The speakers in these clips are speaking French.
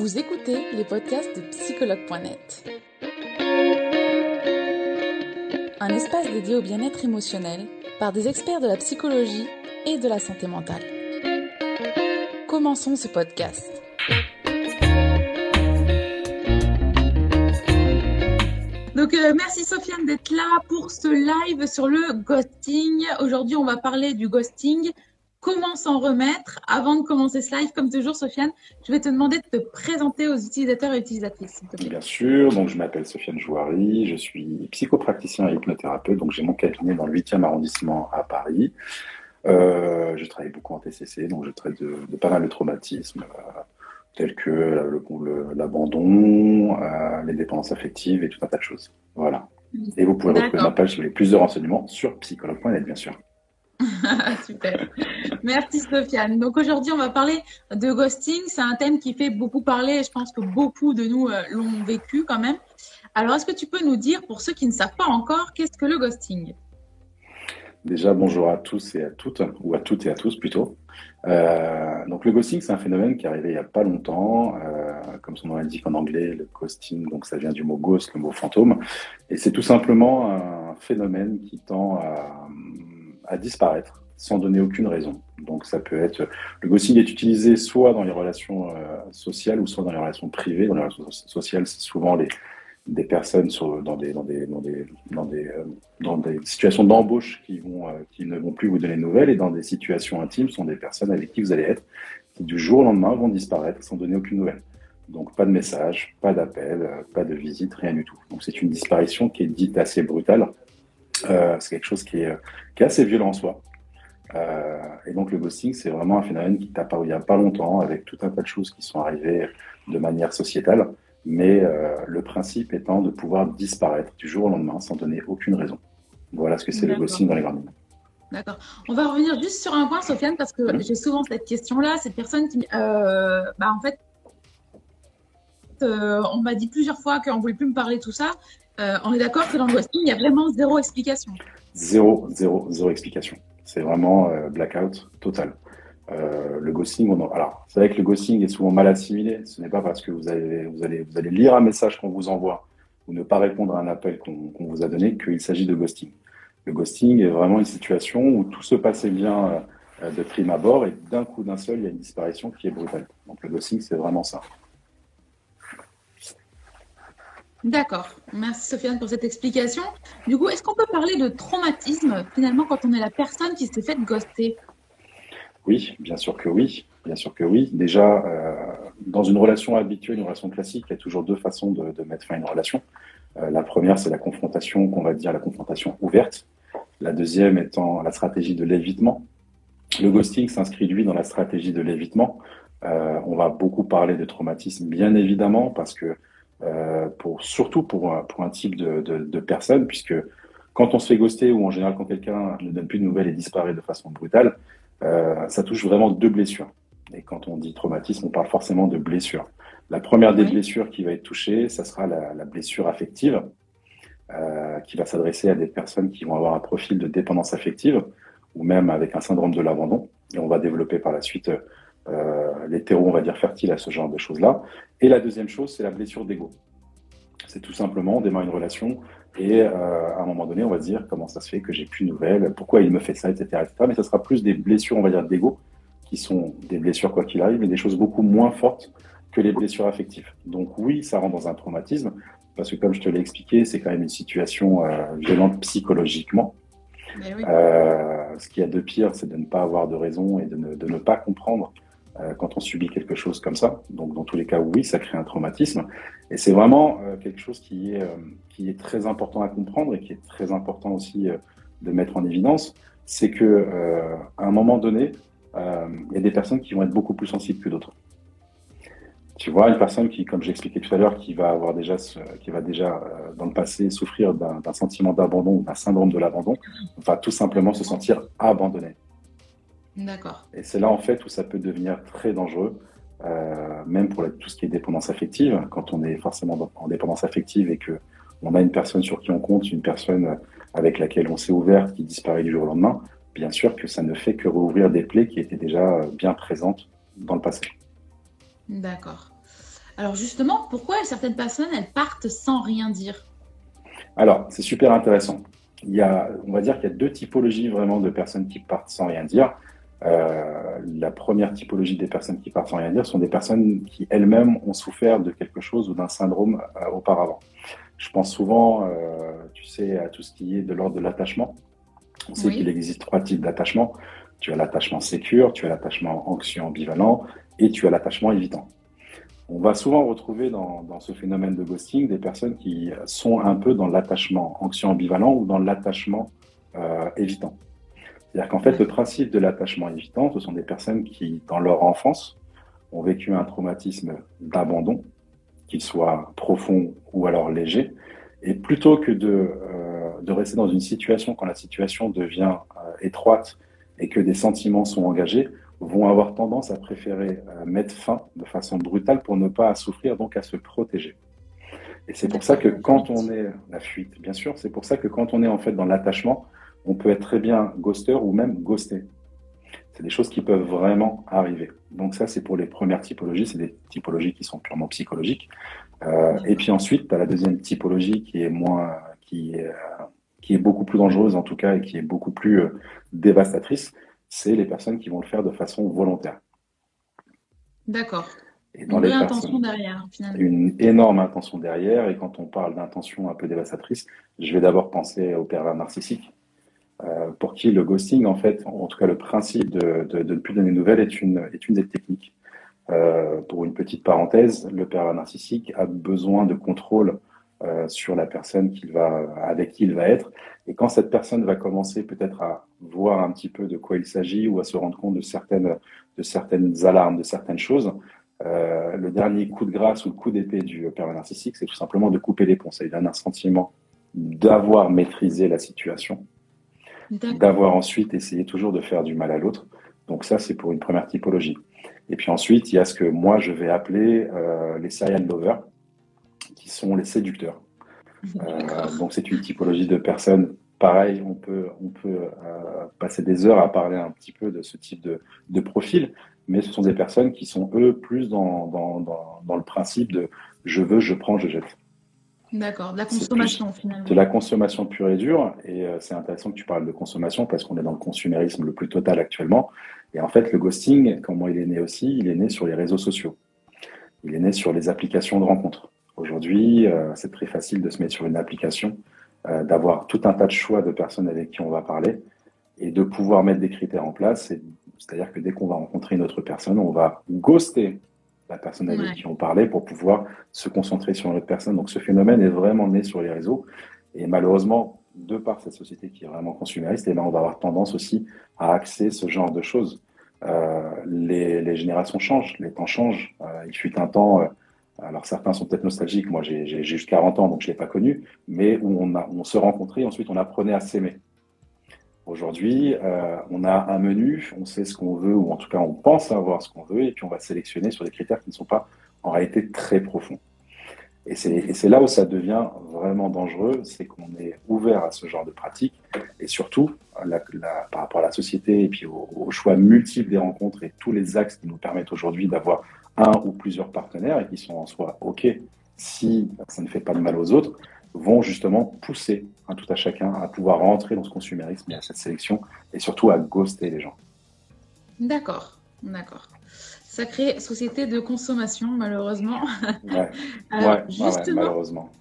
Vous écoutez les podcasts de psychologue.net. Un espace dédié au bien-être émotionnel par des experts de la psychologie et de la santé mentale. Commençons ce podcast. Donc euh, merci Sofiane d'être là pour ce live sur le ghosting. Aujourd'hui, on va parler du ghosting comment s'en remettre avant de commencer ce live. Comme toujours, Sofiane, je vais te demander de te présenter aux utilisateurs et utilisatrices. Bien sûr, donc je m'appelle Sofiane Jouari, je suis psychopraticien et hypnothérapeute, donc j'ai mon cabinet dans le 8e arrondissement à Paris. Euh, je travaille beaucoup en TCC, donc je traite de, pas mal de traumatismes. Euh, tels que l'abandon, euh, les dépendances affectives et tout un tas de choses. Voilà. Et vous pouvez retrouver ma page si vous voulez plus de renseignements sur psychologue.net, bien sûr. Super. Merci Sofiane. Donc aujourd'hui, on va parler de ghosting. C'est un thème qui fait beaucoup parler. Je pense que beaucoup de nous euh, l'ont vécu quand même. Alors, est-ce que tu peux nous dire, pour ceux qui ne savent pas encore, qu'est-ce que le ghosting? Déjà, bonjour à tous et à toutes, ou à toutes et à tous plutôt. Euh, donc le ghosting, c'est un phénomène qui est arrivé il n'y a pas longtemps. Euh, comme son nom l'indique en anglais, le ghosting, donc ça vient du mot ghost, le mot fantôme. Et c'est tout simplement un phénomène qui tend à disparaître sans donner aucune raison. Donc ça peut être le ghosting est utilisé soit dans les relations euh, sociales ou soit dans les relations privées. Dans les relations sociales, c'est souvent les des personnes dans des dans des dans des dans des, euh, situations d'embauche qui vont euh, qui ne vont plus vous donner de nouvelles et dans des situations intimes sont des personnes avec qui vous allez être qui du jour au lendemain vont disparaître sans donner aucune nouvelle. Donc pas de message, pas d'appel, pas de visite, rien du tout. Donc c'est une disparition qui est dite assez brutale c'est quelque chose qui est, qui est, assez violent en soi. Euh, et donc le ghosting, c'est vraiment un phénomène qui apparu il n'y a pas longtemps, avec tout un tas de choses qui sont arrivées de manière sociétale, mais euh, le principe étant de pouvoir disparaître du jour au lendemain sans donner aucune raison. Voilà ce que c'est le ghosting dans les grandes lignes. D'accord. On va revenir juste sur un point, Sofiane, parce que j'ai souvent cette question-là, cette personne qui, euh, bah, en fait, euh, on m'a dit plusieurs fois qu'on ne voulait plus me parler de tout ça. On est d'accord que dans le ghosting, il y a vraiment zéro explication. Zéro, zéro, zéro explication. C'est vraiment euh, blackout total. Euh, le ghosting, on alors c'est vrai que le ghosting est souvent mal assimilé. Ce n'est pas parce que vous allez, lire un message qu'on vous envoie ou ne pas répondre à un appel qu'on vous a donné qu'il s'agit de ghosting. Le ghosting est vraiment une situation où tout se passait bien de prime abord et d'un coup d'un seul, il y a une disparition qui est brutale. Donc le ghosting, c'est vraiment ça. D'accord. Merci Sofiane pour cette explication. Du coup, est-ce qu'on peut parler de traumatisme finalement quand on est la personne qui s'est fait ghoster? Oui, bien sûr que oui. Bien sûr que oui. Déjà, euh, dans une relation habituelle, une relation classique, il y a toujours deux façons de, mettre fin à une relation. Euh, la première, c'est la confrontation, qu'on va dire la confrontation ouverte. La deuxième étant la stratégie de l'évitement. Le ghosting s'inscrit, lui, dans la stratégie de l'évitement. Euh, on va beaucoup parler de traumatisme, bien évidemment, parce que euh, pour, surtout pour, pour un type de, de, de personne, puisque quand on se fait ghoster ou en général quand quelqu'un ne donne plus de nouvelles et disparaît de façon brutale, euh, ça touche vraiment deux blessures. Et quand on dit traumatisme, on parle forcément de blessures. La première des blessures qui va être touchée, ça sera la, la blessure affective, euh, qui va s'adresser à des personnes qui vont avoir un profil de dépendance affective ou même avec un syndrome de l'abandon. Et on va développer par la suite euh, les terreaux, on va dire, fertiles à ce genre de choses-là. Et la deuxième chose, c'est la blessure d'ego. C'est tout simplement, on démarre une relation et euh, à un moment donné, on va se dire comment ça se fait que j'ai plus de nouvelles, pourquoi il me fait ça, etc., etc. Mais ça sera plus des blessures, on va dire, d'ego, qui sont des blessures quoi qu'il arrive, mais des choses beaucoup moins fortes que les blessures affectives. Donc oui, ça rentre dans un traumatisme, parce que comme je te l'ai expliqué, c'est quand même une situation euh, violente psychologiquement. Euh, ce qu'il y a de pire, c'est de ne pas avoir de raison et de ne, de ne pas comprendre euh, quand on subit quelque chose comme ça. Donc, dans tous les cas, oui, ça crée un traumatisme. Et c'est vraiment euh, quelque chose qui est, euh, qui est très important à comprendre et qui est très important aussi de mettre en évidence. C'est que à un moment donné, il y a des personnes qui vont être beaucoup plus sensibles que d'autres. Tu vois, une personne qui, comme j'expliquais tout à l'heure, qui va avoir déjà, qui va déjà dans le passé souffrir d'un sentiment d'abandon ou d'un syndrome de l'abandon, va tout simplement se sentir abandonné. D'accord. Et c'est là en fait où ça peut devenir très dangereux, euh, même pour tout ce qui est dépendance affective. Quand on est forcément en dépendance affective et que on a une personne sur qui on compte, une personne avec laquelle on s'est ouvert, qui disparaît du jour au lendemain, bien sûr que ça ne fait que rouvrir des plaies qui étaient déjà bien présentes dans le passé. D'accord. Alors justement, pourquoi certaines personnes, elles partent sans rien dire? Alors, c'est super intéressant. Il y a, on va dire qu'il y a deux typologies vraiment de personnes qui partent sans rien dire. Euh, la première typologie des personnes qui partent sans rien dire sont des personnes qui elles-mêmes ont souffert de quelque chose ou d'un syndrome euh, auparavant. Je pense souvent, euh, tu sais, à tout ce qui est de l'ordre de l'attachement. On sait qu'il existe trois types d'attachement. Tu as l'attachement sécure, tu as l'attachement anxieux ambivalent et tu as l'attachement évitant. On va souvent retrouver dans, dans, ce phénomène de ghosting des personnes qui sont un peu dans l'attachement anxieux ambivalent ou dans l'attachement évitant. C'est-à-dire qu'en fait, le principe de l'attachement évitant, ce sont des personnes qui, dans leur enfance, ont vécu un traumatisme d'abandon, qu'il soit profond ou alors léger, et plutôt que de, euh, de rester dans une situation quand la situation devient euh, étroite et que des sentiments sont engagés, vont avoir tendance à préférer euh, mettre fin de façon brutale pour ne pas souffrir, donc à se protéger. Et c'est pour ça que quand on est la fuite, bien sûr, c'est pour ça que quand on est en fait dans l'attachement, on peut être très bien ghoster ou même ghosté. C'est des choses qui peuvent vraiment arriver. Donc ça, c'est pour les premières typologies, c'est des typologies qui sont purement psychologiques. Euh, et puis ensuite, tu as la deuxième typologie qui est moins, qui est, euh, qui est beaucoup plus dangereuse en tout cas et qui est beaucoup plus euh, dévastatrice. C'est les personnes qui vont le faire de façon volontaire. D'accord. Et dans une intention derrière, finalement. Une énorme intention derrière. Et quand on parle d'intention un peu dévastatrice, je vais d'abord penser au pervers narcissique. Euh, pour qui le ghosting, en fait, en tout cas le principe de, ne plus donner de nouvelles est une, est une des techniques. Euh, pour une petite parenthèse, le père narcissique a besoin de contrôle euh, sur la personne qu'il va, avec qui il va être. Et quand cette personne va commencer peut-être à voir un petit peu de quoi il s'agit ou à se rendre compte de certaines, de certaines alarmes, de certaines choses, le dernier coup de grâce ou le coup d'épée du père narcissique, c'est tout simplement de couper les ponts. Ça lui donne un sentiment d'avoir maîtrisé la situation d'avoir ensuite essayé toujours de faire du mal à l'autre. Donc ça, c'est pour une première typologie. Et puis ensuite, il y a ce que moi, je vais appeler euh, les serial lovers, qui sont les séducteurs. Euh, donc c'est une typologie de personnes. Pareil, on peut, on peut euh, passer des heures à parler un petit peu de ce type de, de, profil, mais ce sont des personnes qui sont, eux, plus dans, dans, dans, dans le principe de je veux, je prends, je jette. D'accord, de la consommation finalement. De la consommation pure et dure. Et euh, c'est intéressant que tu parles de consommation parce qu'on est dans le consumérisme le plus total actuellement. Et en fait, le ghosting, comment il est né aussi Il est né sur les réseaux sociaux. Il est né sur les applications de rencontres. Aujourd'hui, euh, c'est très facile de se mettre sur une application, euh, d'avoir tout un tas de choix de personnes avec qui on va parler et de pouvoir mettre des critères en place. C'est-à-dire que dès qu'on va rencontrer une autre personne, on va ghoster la personne avec qui on parlait pour pouvoir se concentrer sur une autre personne. Donc ce phénomène est vraiment né sur les réseaux. Et malheureusement, de par cette société qui est vraiment consumériste, et eh ben, on va avoir tendance aussi à axer ce genre de choses. Euh, les, générations changent, les temps changent. Euh, il fut un temps, euh, alors certains sont peut-être nostalgiques, moi j'ai juste 40 ans donc je ne l'ai pas connu, mais où on, a, on se rencontrait, ensuite on apprenait à s'aimer. Aujourd'hui, euh, on a un menu, on sait ce qu'on veut, ou en tout cas on pense savoir ce qu'on veut, et puis on va sélectionner sur des critères qui ne sont pas en réalité très profonds. Et c'est là où ça devient vraiment dangereux, c'est qu'on est ouvert à ce genre de pratiques, et surtout par rapport à la société et puis au, choix multiples des rencontres et tous les axes qui nous permettent aujourd'hui d'avoir un ou plusieurs partenaires et qui sont en soi OK si ça ne fait pas de mal aux autres, vont justement pousser tout à chacun à pouvoir rentrer dans ce consumérisme et à cette sélection et surtout à ghoster les gens. D'accord, d'accord. Sacrée société de consommation, malheureusement. Ouais, ouais, justement, malheureusement.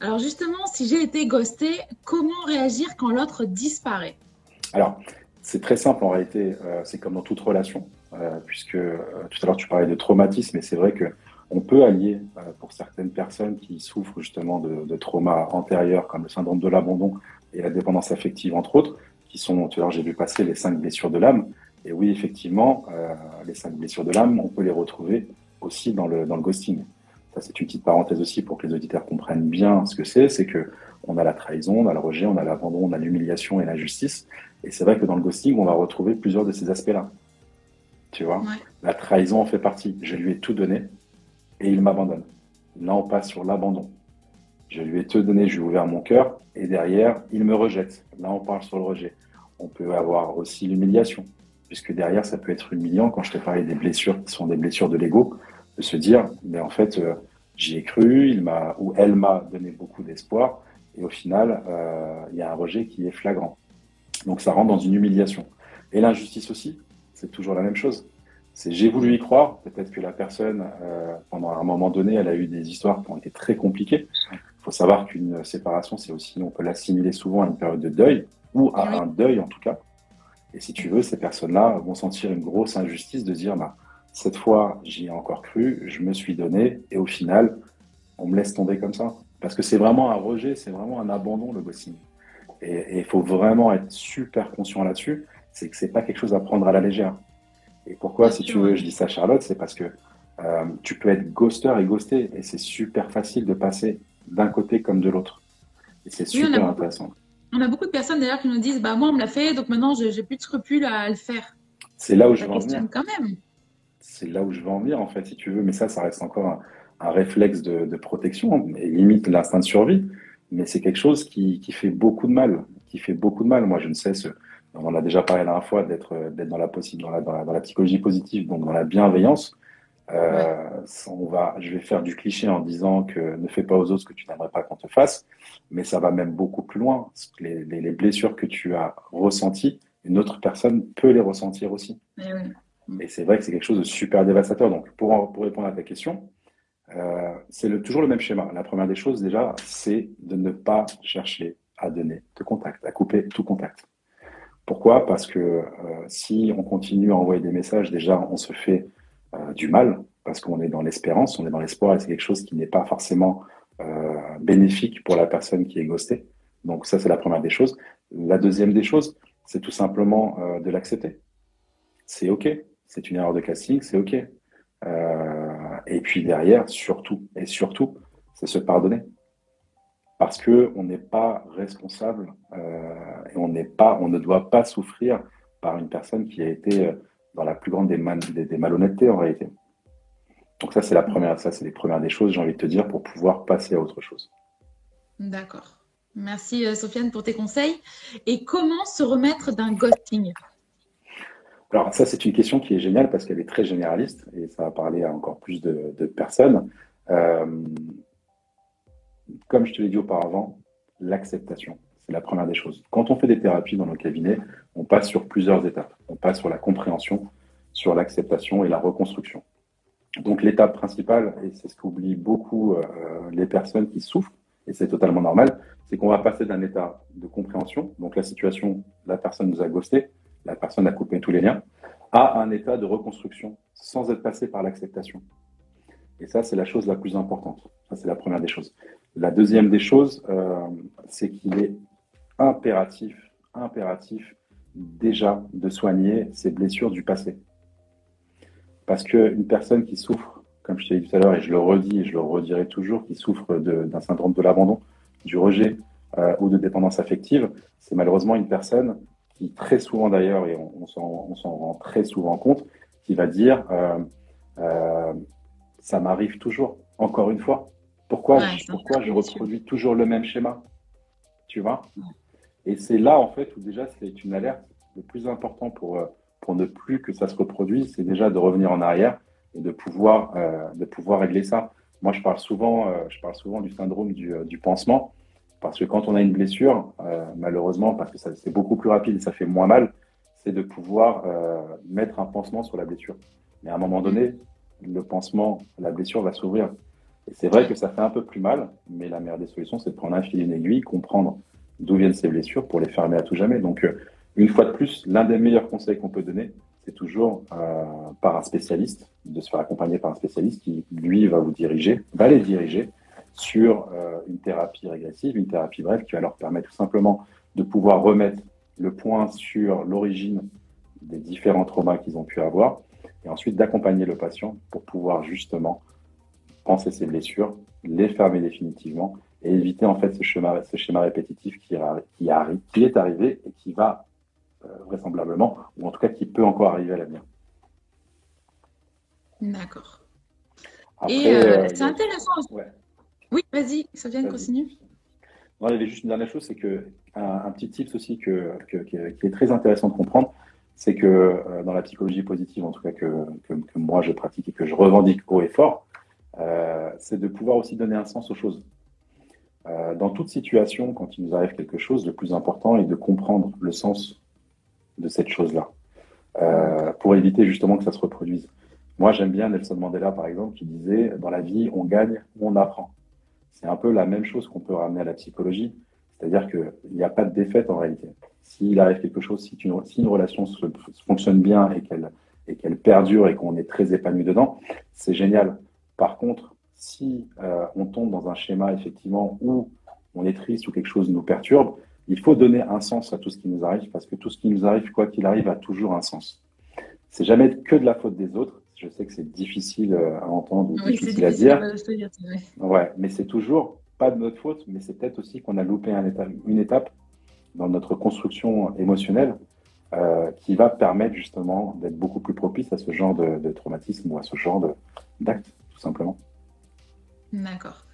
Alors justement, si j'ai été ghosté, comment réagir quand l'autre disparaît? Alors, c'est très simple en réalité. Euh, c'est comme dans toute relation, euh, puisque euh, tout à l'heure tu parlais de traumatisme, et c'est vrai que on peut allier euh, pour certaines personnes qui souffrent justement de, de traumas antérieurs comme le syndrome de l'abandon et la dépendance affective entre autres, qui sont, tu vois, j'ai vu passer les cinq blessures de l'âme. Et oui, effectivement, euh, les cinq blessures de l'âme, on peut les retrouver aussi dans le, dans le ghosting. Ça, c'est une petite parenthèse aussi pour que les auditeurs comprennent bien ce que c'est. C'est que on a la trahison, on a le rejet, on a l'abandon, on a l'humiliation et l'injustice. Et c'est vrai que dans le ghosting, on va retrouver plusieurs de ces aspects-là. Tu vois, la trahison en fait partie. Je lui ai tout donné, et il m'abandonne. Là, on passe sur l'abandon. Je lui ai tout donné, je lui ai ouvert mon cœur, et derrière, il me rejette. Là, on parle sur le rejet. On peut avoir aussi l'humiliation, puisque derrière, ça peut être humiliant. Quand je te parlais des blessures qui sont des blessures de l'ego, de se dire, mais en fait, euh, j'y ai cru, il m'a ou elle m'a donné beaucoup d'espoir, et au final, euh, il y a un rejet qui est flagrant. Donc ça rentre dans une humiliation. Et l'injustice aussi, c'est toujours la même chose. C'est j'ai voulu y croire, peut-être que la personne, euh, pendant un moment donné, elle a eu des histoires qui ont été très compliquées. Il faut savoir qu'une séparation, c'est aussi, on peut l'assimiler souvent à une période de deuil, ou à un deuil en tout cas. Et si tu veux, ces personnes-là vont sentir une grosse injustice de dire, bah, cette fois, j'y ai encore cru, je me suis donné, et au final, on me laisse tomber comme ça. Parce que c'est vraiment un rejet, c'est vraiment un abandon, le ghosting. Et il faut vraiment être super conscient là-dessus, c'est que c'est pas quelque chose à prendre à la légère. Et pourquoi, si tu veux, je dis ça, Charlotte, c'est parce que euh, tu peux être ghoster et ghosté, et c'est super facile de passer d'un côté comme de l'autre. Et c'est super intéressant. On a beaucoup de personnes d'ailleurs qui nous disent, bah moi on me l'a fait, donc maintenant j'ai plus de scrupules à le faire. C'est là où je veux en venir. quand même c'est là où je veux en venir, en fait, si tu veux. Mais ça, ça reste encore un, réflexe de, protection, et limite l'instinct de survie. Mais c'est quelque chose qui, fait beaucoup de mal, qui fait beaucoup de mal. Moi, je ne cesse, on en a déjà parlé la dernière fois, d'être dans la, possible, dans la, dans, la, psychologie positive, donc dans la bienveillance. Euh, on va, je vais faire du cliché en disant que ne fais pas aux autres ce que tu n'aimerais pas qu'on te fasse, mais ça va même beaucoup plus loin. Les, les, blessures que tu as ressenties, une autre personne peut les ressentir aussi. Eh et c'est vrai que c'est quelque chose de super dévastateur. Donc, pour, pour répondre à ta question, euh, c'est le, toujours le même schéma. La première des choses, déjà, c'est de ne pas chercher à donner de contact, à couper tout contact. Pourquoi? Parce que euh, si on continue à envoyer des messages, déjà, on se fait euh, du mal, parce qu'on est dans l'espérance, on est dans l'espoir, et c'est quelque chose qui n'est pas forcément euh, bénéfique pour la personne qui est ghostée. Donc ça, c'est la première des choses. La deuxième des choses, c'est tout simplement de l'accepter. C'est OK c'est une erreur de casting, c'est OK. Et puis derrière, surtout, et surtout, c'est se pardonner. Parce qu'on n'est pas responsable euh, et on n'est pas, on ne doit pas souffrir par une personne qui a été euh, dans la plus grande des, des, malhonnêtetés en réalité. Donc ça, c'est la première, ça, c'est les premières des choses, j'ai envie de te dire, pour pouvoir passer à autre chose. D'accord. Merci Sofiane pour tes conseils. Et comment se remettre d'un ghosting? Alors ça, c'est une question qui est géniale parce qu'elle est très généraliste et ça va parler à encore plus de, personnes. Euh, comme je te l'ai dit auparavant, l'acceptation, c'est la première des choses. Quand on fait des thérapies dans nos cabinets, on passe sur plusieurs étapes. On passe sur la compréhension, sur l'acceptation et la reconstruction. Donc l'étape principale, et c'est ce qu'oublient beaucoup euh, les personnes qui souffrent, et c'est totalement normal, c'est qu'on va passer d'un état de compréhension, donc la situation, la personne nous a ghosté, la personne a coupé tous les liens, à un état de reconstruction sans être passé par l'acceptation. Et ça, c'est la chose la plus importante. Ça, c'est la première des choses. La deuxième des choses, euh, c'est qu'il est impératif, impératif déjà de soigner ses blessures du passé. Parce qu'une personne qui souffre, comme je t'ai dit tout à l'heure, et je le redis et je le redirai toujours, qui souffre d'un syndrome de l'abandon, du rejet euh, ou de dépendance affective, c'est malheureusement une personne très souvent d'ailleurs, et on, s'en rend très souvent compte, qui va dire euh, ça m'arrive toujours, encore une fois. Pourquoi, je, pourquoi je reproduis toujours le même schéma Tu vois? Et c'est là, en fait, où déjà c'est une alerte. Le plus important pour, euh, pour ne plus que ça se reproduise, c'est déjà de revenir en arrière et de pouvoir, de pouvoir régler ça. Moi, je parle souvent, je parle souvent du syndrome du, du pansement. Parce que quand on a une blessure, euh, malheureusement, parce que c'est beaucoup plus rapide et ça fait moins mal, c'est de pouvoir euh, mettre un pansement sur la blessure. Mais à un moment donné, le pansement, la blessure va s'ouvrir. Et c'est vrai que ça fait un peu plus mal, mais la meilleure des solutions, c'est de prendre un fil et une aiguille, comprendre d'où viennent ces blessures pour les fermer à tout jamais. Donc, euh, une fois de plus, l'un des meilleurs conseils qu'on peut donner, c'est toujours par un spécialiste, de se faire accompagner par un spécialiste qui, lui, va vous diriger, va les diriger sur euh, une thérapie régressive, une thérapie brève qui va leur permettre tout simplement de pouvoir remettre le point sur l'origine des différents traumas qu'ils ont pu avoir et ensuite d'accompagner le patient pour pouvoir justement penser ses blessures, les fermer définitivement et éviter en fait ce schéma, ce schéma répétitif qui, qui, arrive, qui est arrivé et qui va euh, vraisemblablement, ou en tout cas qui peut encore arriver à l'avenir. D'accord. Et euh, c'est intéressant. Oui, vas-y, ça vient, continue. Non, il y avait juste une dernière chose, c'est que un, petit tips aussi que, qui est très intéressant de comprendre, c'est que euh, dans la psychologie positive, en tout cas que, que, moi je pratique et que je revendique haut et fort, euh, c'est de pouvoir aussi donner un sens aux choses. Euh, dans toute situation, quand il nous arrive quelque chose, le plus important est de comprendre le sens de cette chose-là, euh, pour éviter justement que ça se reproduise. Moi, j'aime bien Nelson Mandela, par exemple, qui disait, dans la vie, on gagne ou on apprend. C'est un peu la même chose qu'on peut ramener à la psychologie, c'est-à-dire qu'il n'y a pas de défaite en réalité. S'il arrive quelque chose, si une, relation fonctionne bien et qu'elle perdure et qu'on est très épanoui dedans, c'est génial. Par contre, si euh, on tombe dans un schéma effectivement où on est triste ou quelque chose nous perturbe, il faut donner un sens à tout ce qui nous arrive parce que tout ce qui nous arrive, quoi qu'il arrive, a toujours un sens. C'est jamais que de la faute des autres. Je sais que c'est difficile euh, à entendre ou difficile, à dire. ouais, mais c'est toujours pas de notre faute, mais c'est peut-être aussi qu'on a loupé un étape, une étape dans notre construction émotionnelle euh, qui va permettre justement d'être beaucoup plus propice à ce genre de, de traumatisme ou à ce genre d'acte, tout simplement. D'accord.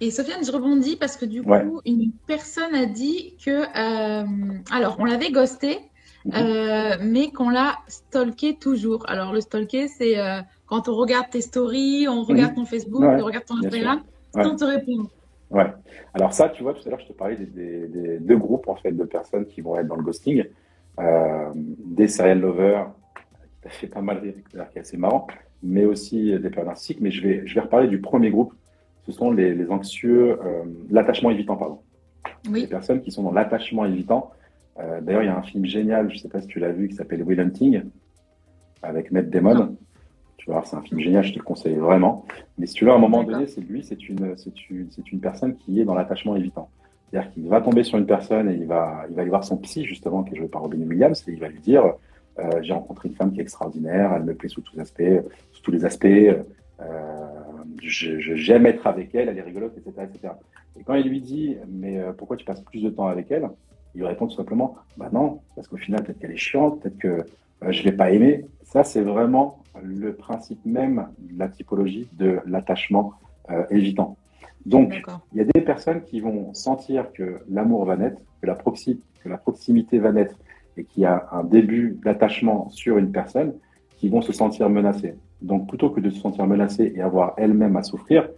Et Sofiane, je rebondis parce que du coup, une personne a dit que, euh, alors, on l'avait ghosté, mhm. euh, mais qu'on l'a stalké toujours. Alors, le stalker, c'est euh, quand on regarde tes stories, on regarde ton Facebook, on regarde ton Instagram, sans te répondre. Ouais. Alors ça, tu vois, tout à l'heure, je te parlais des, deux groupes en fait de personnes qui vont être dans le ghosting, des serial lovers, qui t'a fait pas mal rire, qui est assez marrant, mais aussi des personnes narcissiques. Mais je vais, je vais reparler du premier groupe ce sont les, anxieux, euh, l'attachement évitant, pardon. Oui. Les personnes qui sont dans l'attachement évitant. Euh, d'ailleurs, il y a un film génial, je ne sais pas si tu l'as vu, qui s'appelle Will Hunting, avec Matt Damon. Tu vois, c'est un film génial, je te le conseille vraiment. Mais si tu veux, à un moment donné, c'est lui, c'est une, une, une personne qui est dans l'attachement évitant. C'est-à-dire qu'il va tomber sur une personne et il va, il va aller voir son psy, justement, qui est joué par Robin Williams, et il va lui dire J'ai rencontré une femme qui est extraordinaire, elle me plaît sous tous, aspects, sous tous les aspects. Euh, j'aime être avec elle, elle est rigolote, etc., etc. Et quand il lui dit, mais euh, pourquoi tu passes plus de temps avec elle? Il lui répond tout simplement, bah non, parce qu'au final, peut-être qu'elle est chiante, peut-être que euh, je ne l'ai pas aimée. Ça, c'est vraiment le principe même de la typologie de l'attachement évitant. Donc, il y a des personnes qui vont sentir que l'amour va naître, que la, que la proximité va naître et y a un début d'attachement sur une personne, qui vont se sentir menacées. Donc plutôt que de se sentir menacées et avoir elles-mêmes à souffrir,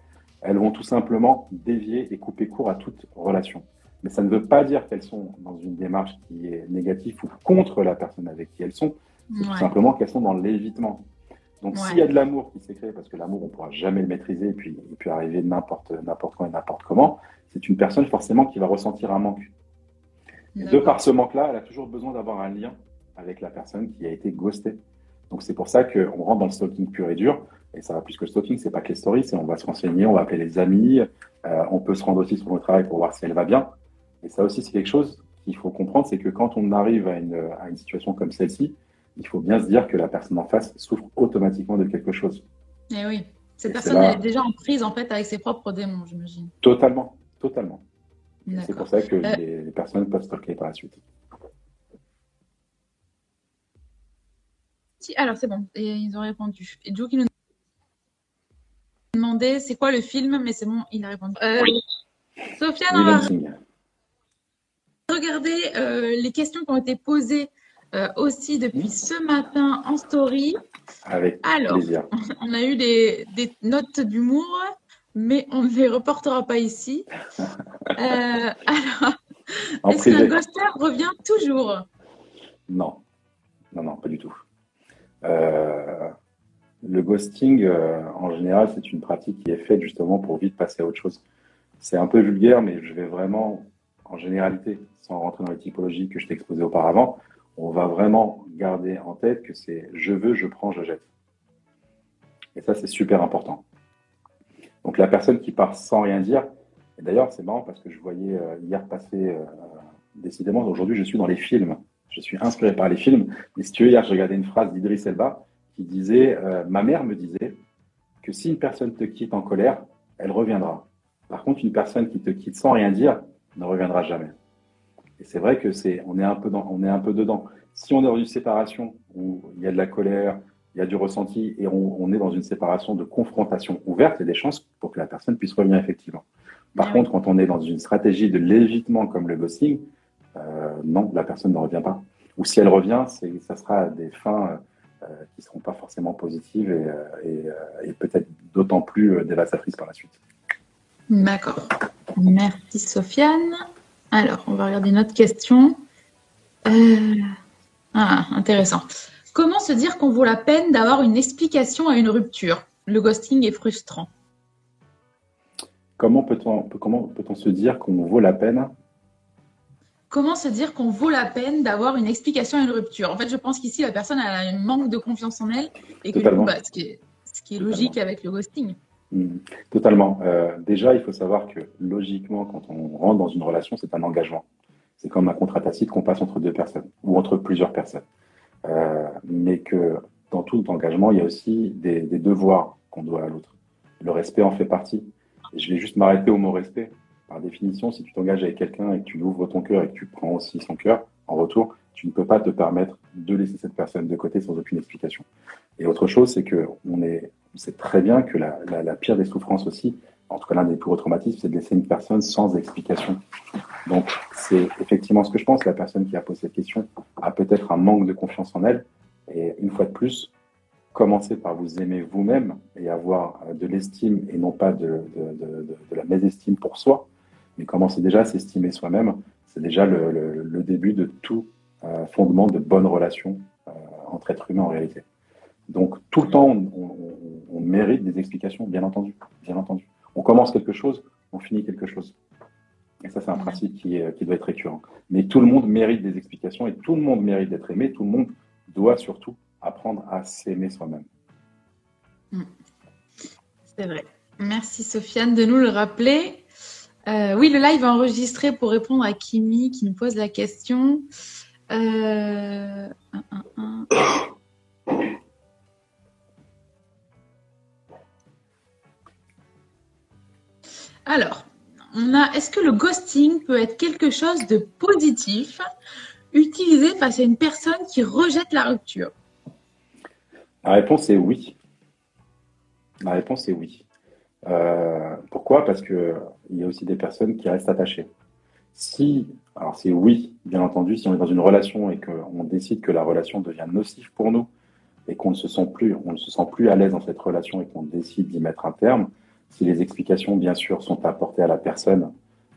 elles vont tout simplement dévier et couper court à toute relation. Mais ça ne veut pas dire qu'elles sont dans une démarche qui est négative ou contre la personne avec qui elles sont. C'est tout simplement qu'elles sont dans l'évitement. Donc s'il y a de l'amour qui s'est créé, parce que l'amour on ne pourra jamais le maîtriser et puis il peut arriver n'importe n'importe quand et n'importe comment, c'est une personne forcément qui va ressentir un manque. Et de par ce manque-là, elle a toujours besoin d'avoir un lien avec la personne qui a été ghostée. Donc c'est pour ça qu'on rentre dans le stalking pur et dur. Et ça va plus que le stalking, c'est pas que les stories, c'est on va se renseigner, on va appeler les amis, euh, on peut se rendre aussi sur le travail pour voir si elle va bien. Et ça aussi, c'est quelque chose qu'il faut comprendre, c'est que quand on arrive à une, à une situation comme celle-ci, il faut bien se dire que la personne en face souffre automatiquement de quelque chose. Et eh oui, cette personne est, déjà en prise en fait avec ses propres démons, j'imagine. Totalement, totalement. C'est pour ça que euh, les, les personnes peuvent stalker par la suite. alors c'est bon, et ils ont répondu. Et Joe qui nous demandait c'est quoi le film, mais c'est bon, il a répondu. Euh, Sofiane, on va regarder euh, les questions qui ont été posées euh, aussi depuis ce matin en story. Avec alors, plaisir. on a eu des, des notes d'humour, mais on ne les reportera pas ici. alors, est-ce qu'un ghoster revient toujours? Non, non, non, pas du tout. Euh, le ghosting, euh, en général, c'est une pratique qui est faite justement pour vite passer à autre chose. C'est un peu vulgaire, mais je vais vraiment, en généralité, sans rentrer dans les typologies que je t'ai exposées auparavant, on va vraiment garder en tête que c'est je veux, je prends, je jette. Et ça, c'est super important. Donc la personne qui part sans rien dire, et d'ailleurs c'est marrant parce que je voyais euh, hier passer, décidément aujourd'hui je suis dans les films, je suis inspiré par les films. Mais si tu veux, hier, j'ai regardé une phrase d'Idriss Elba qui disait euh, Ma mère me disait que si une personne te quitte en colère, elle reviendra. Par contre, une personne qui te quitte sans rien dire ne reviendra jamais. Et c'est vrai que c'est, on est un peu on est un peu dedans. Si on est dans une séparation où il y a de la colère, il y a du ressenti et on, est dans une séparation de confrontation ouverte, il y a des chances pour que la personne puisse revenir effectivement. Par contre, quand on est dans une stratégie de lévitement comme le ghosting, euh, non, la personne ne revient pas. Ou si elle revient, ça sera à des fins qui ne seront pas forcément positives et, et peut-être d'autant plus dévastatrices par la suite. D'accord. Merci Sofiane. Alors, on va regarder une autre question. Ah, intéressant. Comment se dire qu'on vaut la peine d'avoir une explication à une rupture? Le ghosting est frustrant. Comment peut-on comment se dire qu'on vaut la peine? Comment se dire qu'on vaut la peine d'avoir une explication à une rupture? En fait, je pense qu'ici, la personne a un manque de confiance en elle et que bah, ce, qui est, logique avec le ghosting. Hmm. Totalement. Euh, déjà, il faut savoir que logiquement, quand on rentre dans une relation, c'est un engagement. C'est comme un contrat tacite qu'on passe entre deux personnes ou entre plusieurs personnes. Euh, mais que dans tout engagement, il y a aussi des, devoirs qu'on doit à l'autre. Le respect en fait partie. Et je vais juste m'arrêter au mot respect. Par définition, si tu t'engages avec quelqu'un et que tu ouvres ton cœur et que tu prends aussi son cœur en retour, tu ne peux pas te permettre de laisser cette personne de côté sans aucune explication. Et autre chose, c'est que on est, sait très bien que la pire des souffrances aussi, en tout cas l'un des plus gros traumatismes, c'est de laisser une personne sans explication. Donc c'est effectivement ce que je pense. La personne qui a posé cette question a peut-être un manque de confiance en elle. Et une fois de plus, commencez par vous aimer vous-même et avoir de l'estime et non pas de, la mésestime pour soi. Mais commencez déjà à s'estimer soi-même. C'est déjà le, début de tout euh, fondement de bonnes relations euh, entre êtres humains en réalité. Donc tout le temps, on, on, on, mérite des explications, bien entendu, bien entendu. On commence quelque chose, on finit quelque chose. Et ça, c'est un principe qui, doit être récurrent. Mais tout le monde mérite des explications et tout le monde mérite d'être aimé. Tout le monde doit surtout apprendre à s'aimer soi-même. Hmm. C'est vrai. Merci Sofiane de nous le rappeler. Euh, oui, le live est enregistré pour répondre à Kimi qui nous pose la question. Euh... Alors, on a, est-ce que le ghosting peut être quelque chose de positif utilisé face à une personne qui rejette la rupture? La réponse est oui. La réponse est oui. Euh, pourquoi? Parce qu'il y a aussi des personnes qui restent attachées. Si, alors c'est oui, bien entendu, si on est dans une relation et qu'on décide que la relation devient nocive pour nous et qu'on ne se sent plus, on ne se sent plus à l'aise dans cette relation et qu'on décide d'y mettre un terme, si les explications, bien sûr, sont apportées à la personne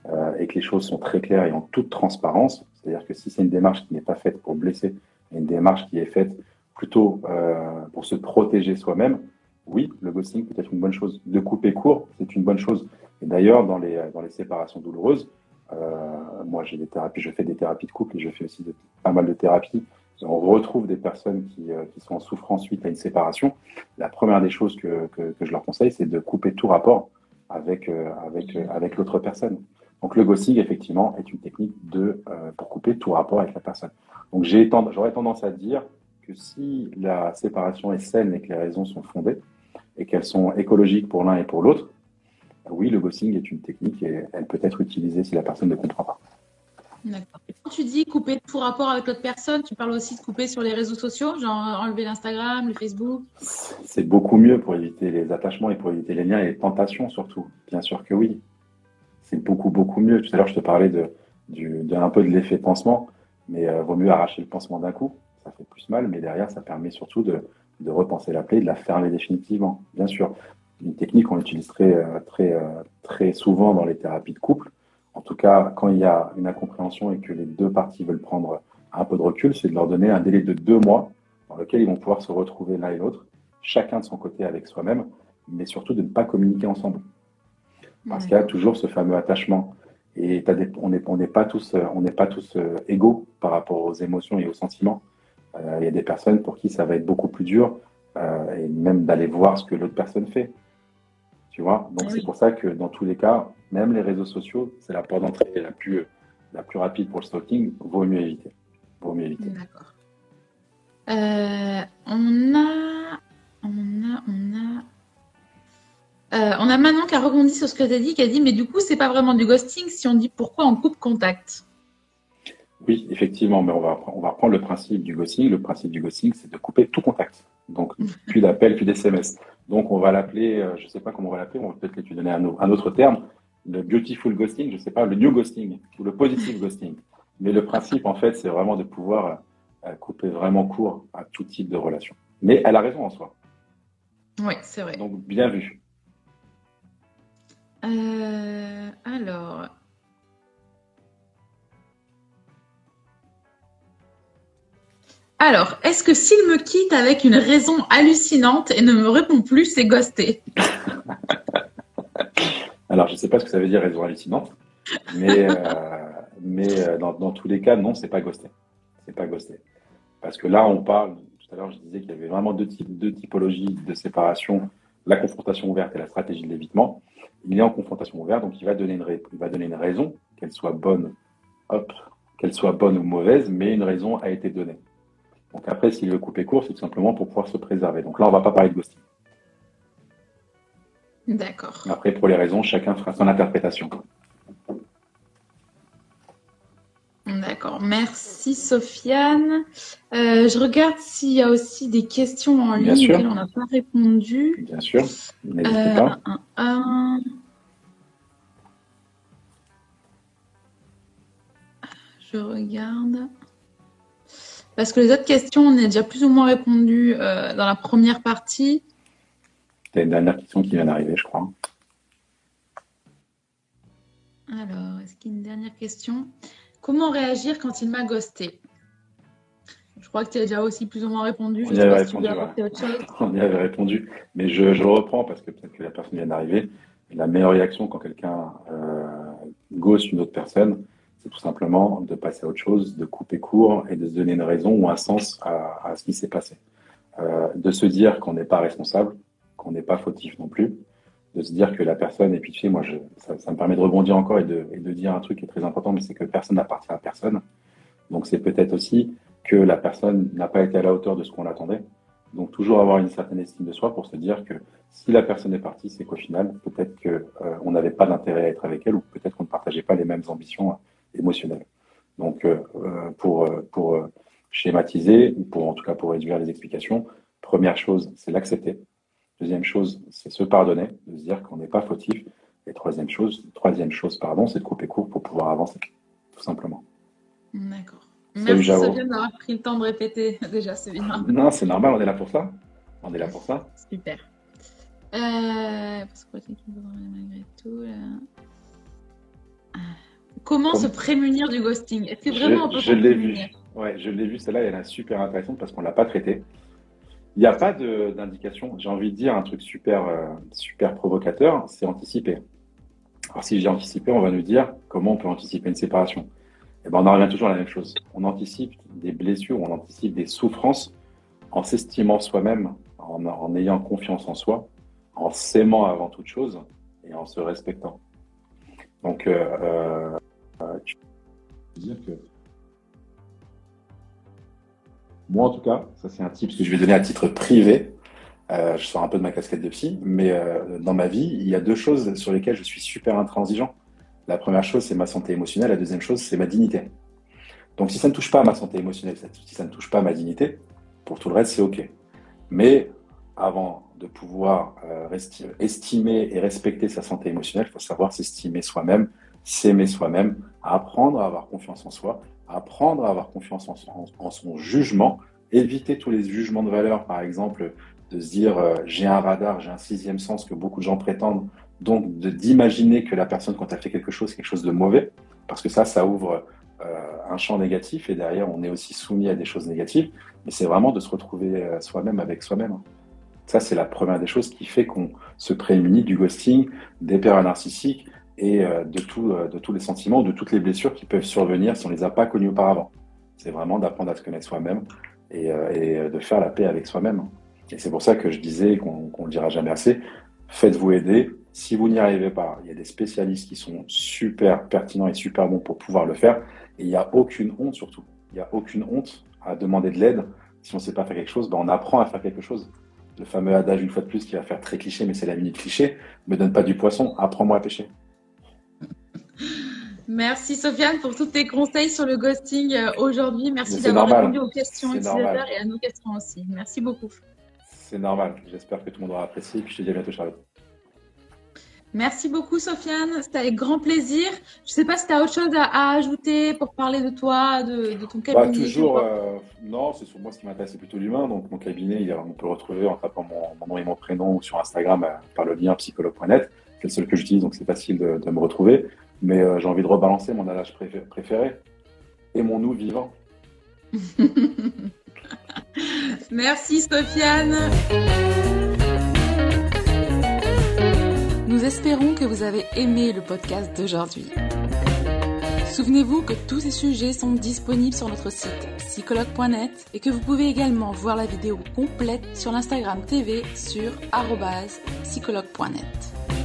euh, et que les choses sont très claires et en toute transparence, c'est-à-dire que si c'est une démarche qui n'est pas faite pour blesser, mais une démarche qui est faite plutôt euh, pour se protéger soi-même, oui, le ghosting peut être une bonne chose. De couper court, c'est une bonne chose. Et d'ailleurs, dans les, dans les séparations douloureuses, euh, moi j'ai des thérapies, je fais des thérapies de couple et je fais aussi pas mal de thérapies on retrouve des personnes qui, euh, qui, sont en souffrance suite à une séparation, la première des choses que, je leur conseille, c'est de couper tout rapport avec, euh, euh, l'autre personne. Donc le ghosting, effectivement, est une technique de, pour couper tout rapport avec la personne. Donc j'aurais tendance à dire que si la séparation est saine et que les raisons sont fondées et qu'elles sont écologiques pour l'un et pour l'autre, oui, le ghosting est une technique et elle peut être utilisée si la personne ne comprend pas. D'accord. Quand tu dis couper tout rapport avec l'autre personne, tu parles aussi de couper sur les réseaux sociaux, genre enlever l'Instagram, le Facebook? C'est beaucoup mieux pour éviter les attachements et pour éviter les liens et les tentations surtout. Bien sûr que oui. C'est beaucoup, beaucoup mieux. Tout à l'heure, je te parlais de, un peu de l'effet pansement, mais euh, vaut mieux arracher le pansement d'un coup. Ça fait plus mal, mais derrière, ça permet surtout de, repenser la plaie, de la fermer définitivement. Bien sûr, une technique qu'on utilise très, euh, très, euh, très souvent dans les thérapies de couple, en tout cas, quand il y a une incompréhension et que les deux parties veulent prendre un peu de recul, c'est de leur donner un délai de deux mois dans lequel ils vont pouvoir se retrouver l'un et l'autre, chacun de son côté avec soi-même, mais surtout de ne pas communiquer ensemble. Parce qu'il y a toujours ce fameux attachement. Et on n'est pas tous, on n'est pas tous euh, égaux par rapport aux émotions et aux sentiments. Euh, il y a des personnes pour qui ça va être beaucoup plus dur, euh, et même d'aller voir ce que l'autre personne fait. Tu vois? Donc c'est pour ça que dans tous les cas, même les réseaux sociaux, c'est la porte d'entrée la plus, la plus rapide pour le stalking, vaut mieux éviter. Vaut mieux éviter. D'accord. Euh, on a. On a. On a. Euh, on a Manon qui a rebondi sur ce que tu as dit, qui a dit Mais du coup, c'est pas vraiment du ghosting si on dit pourquoi on coupe contact. Oui, effectivement, mais on va, on va reprendre le principe du ghosting. Le principe du ghosting, c'est de couper tout contact. Donc, plus d'appels, plus d'SMS. Donc, on va l'appeler, euh, je ne sais pas comment on va l'appeler, on va peut-être lui donner un, un, autre terme le beautiful ghosting, je sais pas, le new ghosting ou le positive ghosting. Mais le principe, en fait, c'est vraiment de pouvoir euh, couper vraiment court à tout type de relation. Mais elle a raison en soi. Oui, c'est vrai. Donc, bien vu. Euh, alors. Alors, est-ce que s'il me quitte avec une raison hallucinante et ne me répond plus, c'est ghosté? Alors, je ne sais pas ce que ça veut dire raison hallucinante, mais, euh, mais euh, dans, tous les cas, non, c'est pas ghosté. C'est pas ghosté. Parce que là, on parle, tout à l'heure, je disais qu'il y avait vraiment deux, types, deux typologies de séparation, la confrontation ouverte et la stratégie de l'évitement. Il est en confrontation ouverte, donc il va donner une, il va donner une raison, qu'elle soit bonne, hop, qu'elle soit bonne ou mauvaise, mais une raison a été donnée. Donc après, s'il veut couper court, c'est tout simplement pour pouvoir se préserver. Donc là, on ne va pas parler de ghosting. D'accord. Après, pour les raisons, chacun fera son interprétation. D'accord, merci Sofiane. Euh, je regarde s'il y a aussi des questions en ligne auxquelles on n'a pas répondu. Bien sûr, n'hésitez euh, pas. Je regarde. Parce que les autres questions, on a déjà plus ou moins répondu euh, dans la première partie. Il y a une dernière question qui vient d'arriver, je crois. Alors, est-ce qu'il y a une dernière question? Comment réagir quand il m'a ghosté? Je crois que tu as déjà aussi plus ou moins répondu. On y avait répondu. On y avait répondu. Mais je, je, reprends parce que peut-être que la personne vient d'arriver. La meilleure réaction quand quelqu'un euh, ghost une autre personne, c'est tout simplement de passer à autre chose, de couper court et de se donner une raison ou un sens à, ce qui s'est passé. Euh, de se dire qu'on n'est pas responsable, qu'on n'est pas fautif non plus, de se dire que la personne, et puis moi, je, ça, me permet de rebondir encore et de, dire un truc qui est très important, mais c'est que personne n'appartient à personne. Donc c'est peut-être aussi que la personne n'a pas été à la hauteur de ce qu'on attendait. Donc toujours avoir une certaine estime de soi pour se dire que si la personne est partie, c'est qu'au final, peut-être qu'on euh, n'avait pas d'intérêt à être avec elle ou peut-être qu'on ne partageait pas les mêmes ambitions émotionnel. Donc, euh, euh, pour, euh, pour schématiser, ou pour, en tout cas pour réduire les explications, première chose, c'est l'accepter. Deuxième chose, c'est se pardonner, de se dire qu'on n'est pas fautif. Et troisième chose, troisième chose, pardon, c'est de couper court pour pouvoir avancer, tout simplement. D'accord. Merci Sophie d'avoir pris le temps de répéter déjà ce Non, c'est normal, on est là pour ça. On est là pour ça. Super. Euh, parce que malgré tout. Comment se prémunir du ghosting? Est-ce que vraiment je, on peut Je l'ai vu. Ouais, je l'ai vu. Celle-là, elle est super intéressante parce qu'on l'a pas traitée. Il n'y a pas d'indication. J'ai envie de dire un truc super, euh, super provocateur, c'est anticiper. Alors, si j'ai anticipé, on va nous dire comment on peut anticiper une séparation. Et eh ben, on en revient toujours à la même chose. On anticipe des blessures, on anticipe des souffrances en s'estimant soi-même, en, ayant confiance en soi, en s'aimant avant toute chose et en se respectant. Donc, euh, euh dire que moi, en tout cas, ça c'est un tip que je vais donner à titre privé. Euh, je sors un peu de ma casquette de psy, mais euh, dans ma vie, il y a deux choses sur lesquelles je suis super intransigeant. La première chose, c'est ma santé émotionnelle. La deuxième chose, c'est ma dignité. Donc, si ça ne touche pas à ma santé émotionnelle, si ça ne touche pas à ma dignité, pour tout le reste, c'est OK. Mais avant de pouvoir euh, estimer et respecter sa santé émotionnelle, il faut savoir s'estimer soi-même, s'aimer soi-même, apprendre à avoir confiance en soi, apprendre à avoir confiance en, son jugement, éviter tous les jugements de valeur, par exemple, de se dire euh, j'ai un radar, j'ai un sixième sens que beaucoup de gens prétendent, donc d'imaginer que la personne, quand elle fait quelque chose, quelque chose de mauvais, parce que ça, ça ouvre euh, un champ négatif et derrière, on est aussi soumis à des choses négatives, mais c'est vraiment de se retrouver euh, soi-même avec soi-même. Ça, c'est la première des choses qui fait qu'on se prémunit du ghosting, des peurs narcissiques, et euh, euh, de tous les sentiments, de toutes les blessures qui peuvent survenir si on ne les a pas connues auparavant. C'est vraiment d'apprendre à se connaître soi-même et, euh, de faire la paix avec soi-même. Et c'est pour ça que je disais qu'on ne le dira jamais assez, faites-vous aider. Si vous n'y arrivez pas, il y a des spécialistes qui sont super pertinents et super bons pour pouvoir le faire. Et il n'y a aucune honte surtout. Il n'y a aucune honte à demander de l'aide. Si on ne sait pas faire quelque chose, ben on apprend à faire quelque chose. Le fameux adage, une fois de plus, qui va faire très cliché, mais c'est la minute cliché, me donne pas du poisson, apprends-moi à pêcher. Merci Sofiane pour tous tes conseils sur le ghosting euh, aujourd'hui. Merci d'avoir répondu aux questions utilisateurs et à nos questions aussi. Merci beaucoup. C'est normal. J'espère que tout le monde aura apprécié. Et puis je te dis à bientôt, Charlotte. Merci beaucoup, Sofiane. C'était avec grand plaisir. Je ne sais pas si tu as autre chose à, ajouter pour parler de toi, de, ton bah, cabinet. toujours, euh, non, c'est sur moi ce qui m'intéresse, c'est plutôt l'humain. Donc, mon cabinet, on peut le retrouver en tapant mon, nom et mon prénom ou sur Instagram euh, par le lien psychologue.net. C'est le seul que j'utilise, donc c'est facile de, me retrouver. Mais euh, j'ai envie de rebalancer mon adage préféré. Aimons-nous vivants. Merci, Sofiane. Nous espérons que vous avez aimé le podcast d'aujourd'hui. Souvenez-vous que tous ces sujets sont disponibles sur notre site psychologue.net et que vous pouvez également voir la vidéo complète sur l'Instagram TV sur psychologue.net.